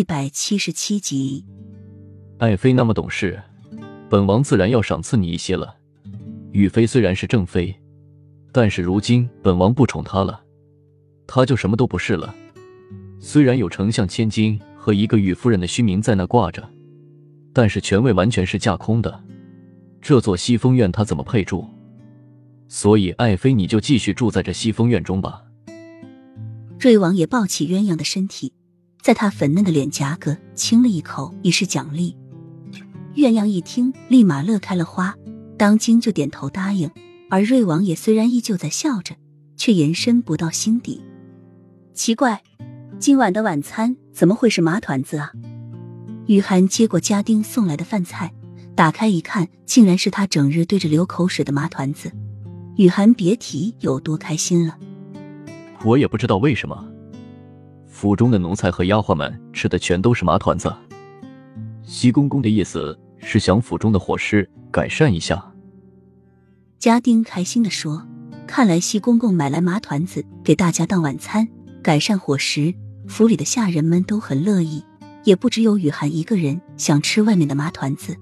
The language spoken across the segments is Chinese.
一百七十七集。爱妃那么懂事，本王自然要赏赐你一些了。雨妃虽然是正妃，但是如今本王不宠她了，她就什么都不是了。虽然有丞相千金和一个雨夫人的虚名在那挂着，但是权位完全是架空的。这座西风院她怎么配住？所以爱妃你就继续住在这西风院中吧。瑞王爷抱起鸳鸯的身体，在他粉嫩的脸颊个亲了一口，以示奖励。鸳鸯一听，立马乐开了花，当即就点头答应。而瑞王爷虽然依旧在笑着，却延伸不到心底。奇怪，今晚的晚餐怎么会是麻团子啊？雨涵接过家丁送来的饭菜，打开一看，竟然是他整日对着流口水的麻团子。雨涵别提有多开心了。我也不知道为什么，府中的奴才和丫鬟们吃的全都是麻团子。西公公的意思是想府中的伙食改善一下。家丁开心的说：“看来西公公买来麻团子给大家当晚餐，改善伙食，府里的下人们都很乐意，也不只有雨涵一个人想吃外面的麻团子。”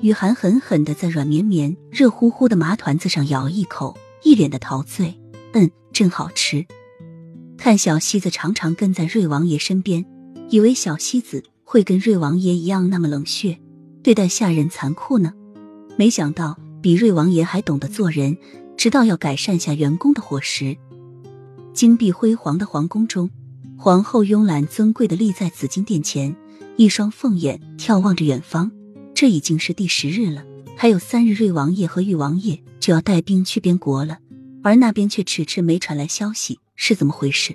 雨涵狠狠的在软绵绵、热乎乎的麻团子上咬一口，一脸的陶醉。嗯。真好吃。看小西子常常跟在瑞王爷身边，以为小西子会跟瑞王爷一样那么冷血，对待下人残酷呢。没想到比瑞王爷还懂得做人，知道要改善下员工的伙食。金碧辉煌的皇宫中，皇后慵懒尊贵的立在紫金殿前，一双凤眼眺望着远方。这已经是第十日了，还有三日，瑞王爷和玉王爷就要带兵去边国了。而那边却迟迟没传来消息，是怎么回事？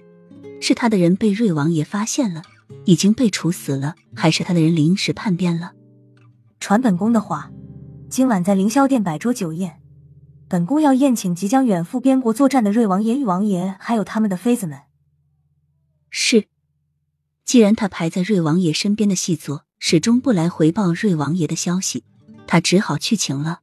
是他的人被瑞王爷发现了，已经被处死了，还是他的人临时叛变了？传本宫的话，今晚在凌霄殿摆桌酒宴，本宫要宴请即将远赴边国作战的瑞王爷、玉王爷，还有他们的妃子们。是，既然他排在瑞王爷身边的细作始终不来回报瑞王爷的消息，他只好去请了。